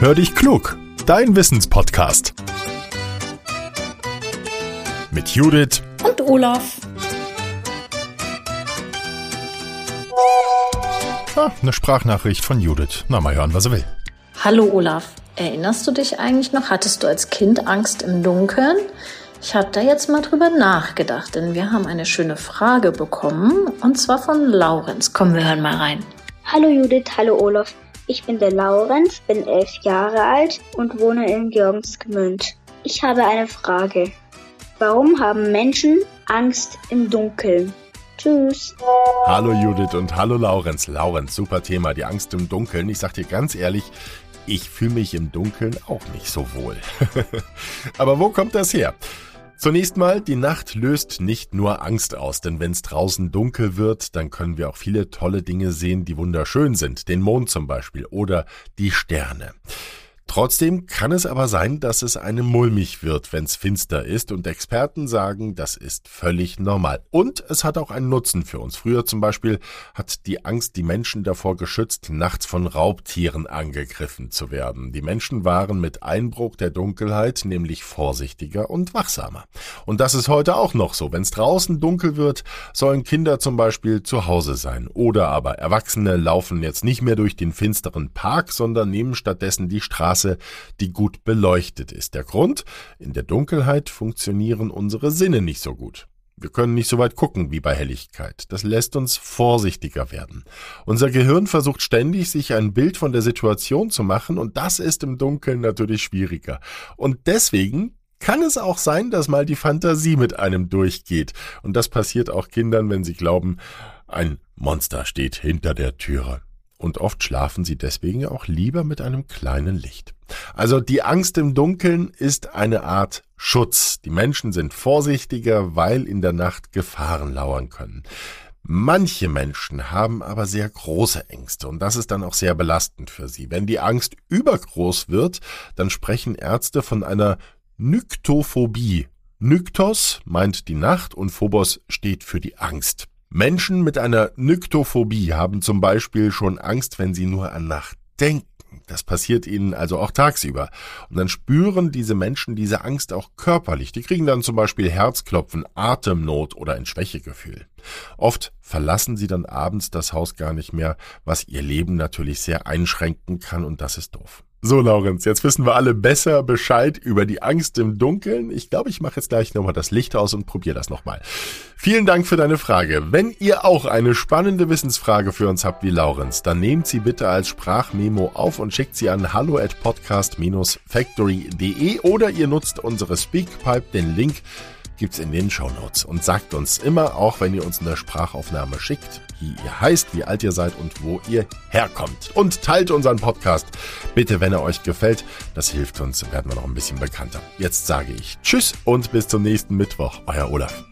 Hör dich klug, dein Wissenspodcast. Mit Judith und Olaf. Ah, eine Sprachnachricht von Judith. Na, mal hören, was er will. Hallo Olaf, erinnerst du dich eigentlich noch? Hattest du als Kind Angst im Dunkeln? Ich habe da jetzt mal drüber nachgedacht, denn wir haben eine schöne Frage bekommen und zwar von Laurenz. Komm, wir hören mal rein. Hallo Judith, hallo Olaf. Ich bin der Laurenz, bin elf Jahre alt und wohne in Georgensgmünd. Ich habe eine Frage. Warum haben Menschen Angst im Dunkeln? Tschüss. Hallo Judith und hallo Laurenz. Laurenz, super Thema, die Angst im Dunkeln. Ich sag dir ganz ehrlich, ich fühle mich im Dunkeln auch nicht so wohl. Aber wo kommt das her? Zunächst mal, die Nacht löst nicht nur Angst aus, denn wenn es draußen dunkel wird, dann können wir auch viele tolle Dinge sehen, die wunderschön sind, den Mond zum Beispiel oder die Sterne. Trotzdem kann es aber sein, dass es einem mulmig wird, wenn es finster ist und Experten sagen, das ist völlig normal. Und es hat auch einen Nutzen für uns. Früher zum Beispiel hat die Angst die Menschen davor geschützt, nachts von Raubtieren angegriffen zu werden. Die Menschen waren mit Einbruch der Dunkelheit nämlich vorsichtiger und wachsamer. Und das ist heute auch noch so. Wenn es draußen dunkel wird, sollen Kinder zum Beispiel zu Hause sein. Oder aber Erwachsene laufen jetzt nicht mehr durch den finsteren Park, sondern nehmen stattdessen die Straße Straße, die gut beleuchtet ist. Der Grund? In der Dunkelheit funktionieren unsere Sinne nicht so gut. Wir können nicht so weit gucken wie bei Helligkeit. Das lässt uns vorsichtiger werden. Unser Gehirn versucht ständig, sich ein Bild von der Situation zu machen, und das ist im Dunkeln natürlich schwieriger. Und deswegen kann es auch sein, dass mal die Fantasie mit einem durchgeht. Und das passiert auch Kindern, wenn sie glauben, ein Monster steht hinter der Türe und oft schlafen sie deswegen auch lieber mit einem kleinen Licht. Also die Angst im Dunkeln ist eine Art Schutz. Die Menschen sind vorsichtiger, weil in der Nacht Gefahren lauern können. Manche Menschen haben aber sehr große Ängste und das ist dann auch sehr belastend für sie. Wenn die Angst übergroß wird, dann sprechen Ärzte von einer Nyktophobie. Nyktos meint die Nacht und Phobos steht für die Angst. Menschen mit einer Nyktophobie haben zum Beispiel schon Angst, wenn sie nur an Nacht denken. Das passiert ihnen also auch tagsüber. Und dann spüren diese Menschen diese Angst auch körperlich. Die kriegen dann zum Beispiel Herzklopfen, Atemnot oder ein Schwächegefühl. Oft verlassen sie dann abends das Haus gar nicht mehr, was ihr Leben natürlich sehr einschränken kann und das ist doof. So, Laurenz, jetzt wissen wir alle besser Bescheid über die Angst im Dunkeln. Ich glaube, ich mache jetzt gleich nochmal das Licht aus und probiere das nochmal. Vielen Dank für deine Frage. Wenn ihr auch eine spannende Wissensfrage für uns habt wie Laurenz, dann nehmt sie bitte als Sprachmemo auf und schickt sie an hallo at podcast-factory.de oder ihr nutzt unsere Speakpipe, den Link gibt's in den Shownotes. Und sagt uns immer, auch wenn ihr uns eine Sprachaufnahme schickt, wie ihr heißt, wie alt ihr seid und wo ihr herkommt. Und teilt unseren Podcast bitte, wenn er euch gefällt. Das hilft uns, werden wir noch ein bisschen bekannter. Jetzt sage ich Tschüss und bis zum nächsten Mittwoch. Euer Olaf.